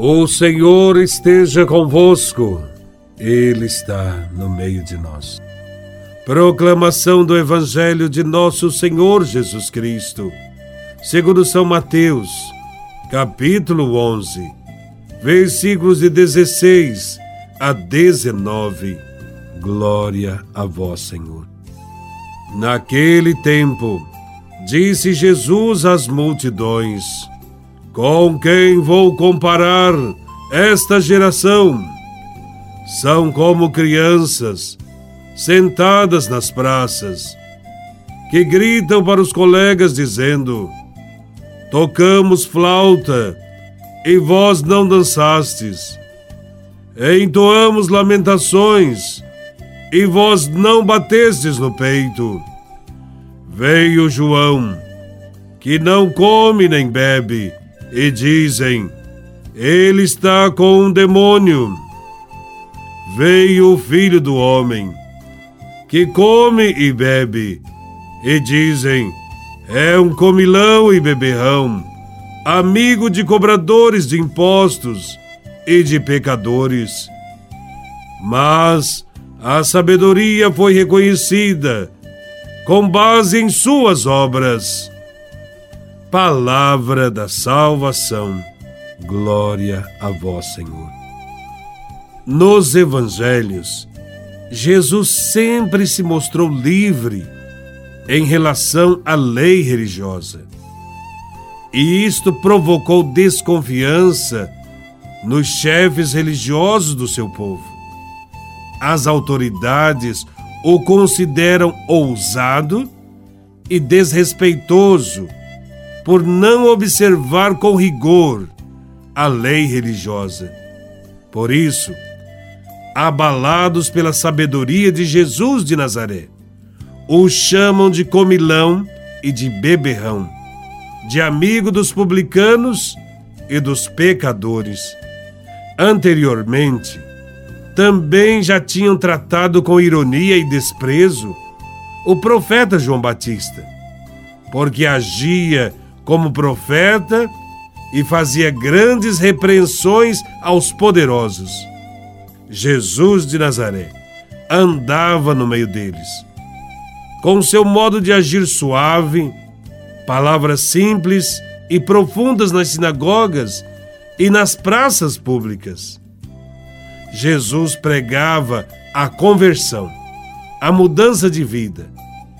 O Senhor esteja convosco, Ele está no meio de nós. Proclamação do Evangelho de Nosso Senhor Jesus Cristo, segundo São Mateus, capítulo 11, versículos de 16 a 19. Glória a Vós, Senhor. Naquele tempo, disse Jesus às multidões: com quem vou comparar esta geração? São como crianças sentadas nas praças, que gritam para os colegas dizendo: Tocamos flauta e vós não dançastes. Entoamos lamentações e vós não batestes no peito. Veio João, que não come nem bebe, e dizem: Ele está com um demônio. Veio o filho do homem, que come e bebe, e dizem: É um comilão e beberrão, amigo de cobradores de impostos e de pecadores. Mas a sabedoria foi reconhecida com base em suas obras. Palavra da salvação. Glória a vós, Senhor. Nos evangelhos, Jesus sempre se mostrou livre em relação à lei religiosa. E isto provocou desconfiança nos chefes religiosos do seu povo. As autoridades o consideram ousado e desrespeitoso por não observar com rigor a lei religiosa. Por isso, abalados pela sabedoria de Jesus de Nazaré, o chamam de comilão e de beberrão, de amigo dos publicanos e dos pecadores. Anteriormente, também já tinham tratado com ironia e desprezo o profeta João Batista, porque agia como profeta e fazia grandes repreensões aos poderosos. Jesus de Nazaré andava no meio deles. Com seu modo de agir suave, palavras simples e profundas nas sinagogas e nas praças públicas. Jesus pregava a conversão, a mudança de vida,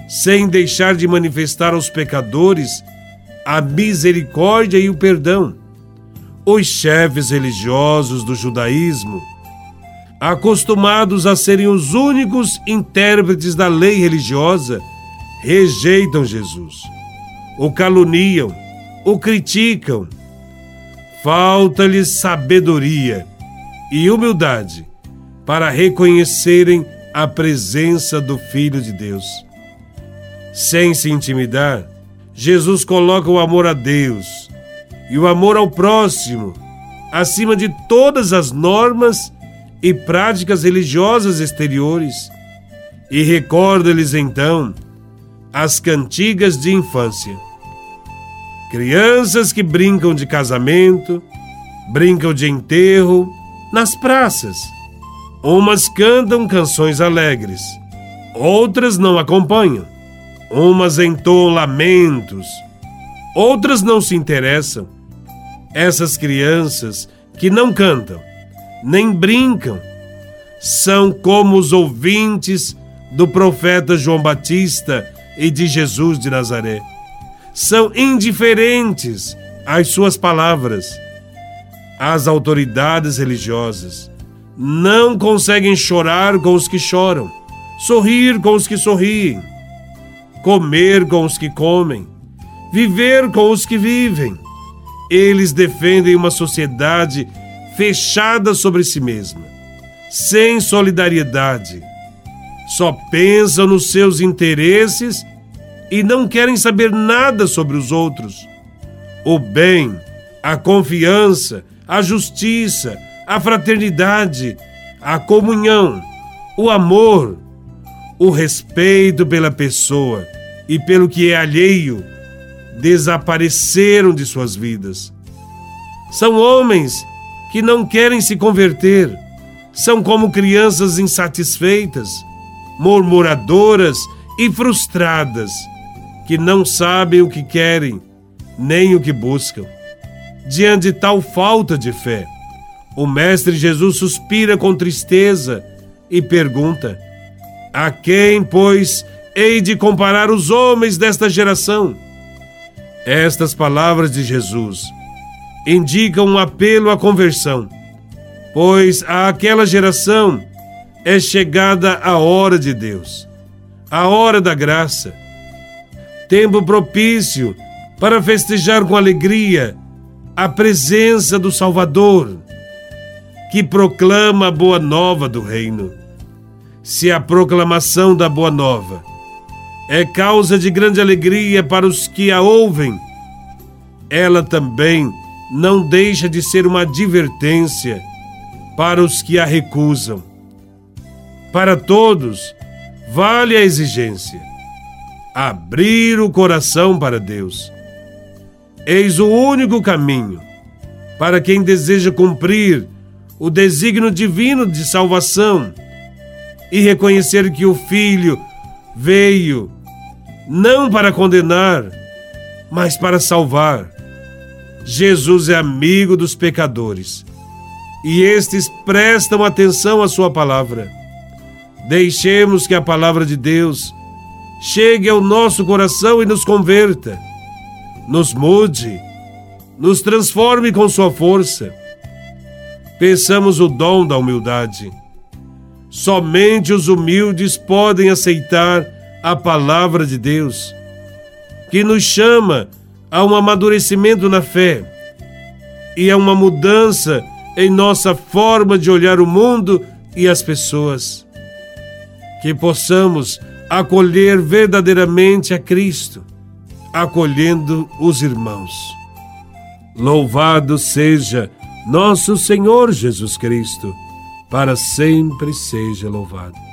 sem deixar de manifestar aos pecadores a misericórdia e o perdão. Os chefes religiosos do judaísmo, acostumados a serem os únicos intérpretes da lei religiosa, rejeitam Jesus, o caluniam, o criticam. Falta-lhes sabedoria e humildade para reconhecerem a presença do Filho de Deus. Sem se intimidar, Jesus coloca o amor a Deus e o amor ao próximo acima de todas as normas e práticas religiosas exteriores e recorda-lhes então as cantigas de infância. Crianças que brincam de casamento, brincam de enterro nas praças. Umas cantam canções alegres, outras não acompanham Umas entoam lamentos, outras não se interessam. Essas crianças que não cantam, nem brincam, são como os ouvintes do profeta João Batista e de Jesus de Nazaré. São indiferentes às suas palavras. As autoridades religiosas não conseguem chorar com os que choram, sorrir com os que sorriem comer com os que comem, viver com os que vivem. Eles defendem uma sociedade fechada sobre si mesma, sem solidariedade. Só pensam nos seus interesses e não querem saber nada sobre os outros. O bem, a confiança, a justiça, a fraternidade, a comunhão, o amor, o respeito pela pessoa e pelo que é alheio desapareceram de suas vidas. São homens que não querem se converter. São como crianças insatisfeitas, murmuradoras e frustradas, que não sabem o que querem, nem o que buscam. Diante de tal falta de fé, o Mestre Jesus suspira com tristeza e pergunta: A quem, pois, hei de comparar os homens desta geração? Estas palavras de Jesus indicam um apelo à conversão, pois àquela geração é chegada a hora de Deus, a hora da graça, tempo propício para festejar com alegria a presença do Salvador, que proclama a boa nova do Reino. Se a proclamação da boa nova é causa de grande alegria para os que a ouvem, ela também não deixa de ser uma advertência para os que a recusam. Para todos, vale a exigência: abrir o coração para Deus. Eis o único caminho para quem deseja cumprir o desígnio divino de salvação e reconhecer que o Filho veio não para condenar, mas para salvar Jesus é amigo dos pecadores e estes prestam atenção à Sua palavra. Deixemos que a palavra de Deus chegue ao nosso coração e nos converta, nos mude, nos transforme com Sua força. Peçamos o dom da humildade. Somente os humildes podem aceitar a palavra de Deus, que nos chama a um amadurecimento na fé e a uma mudança em nossa forma de olhar o mundo e as pessoas. Que possamos acolher verdadeiramente a Cristo, acolhendo os irmãos. Louvado seja nosso Senhor Jesus Cristo, para sempre seja louvado.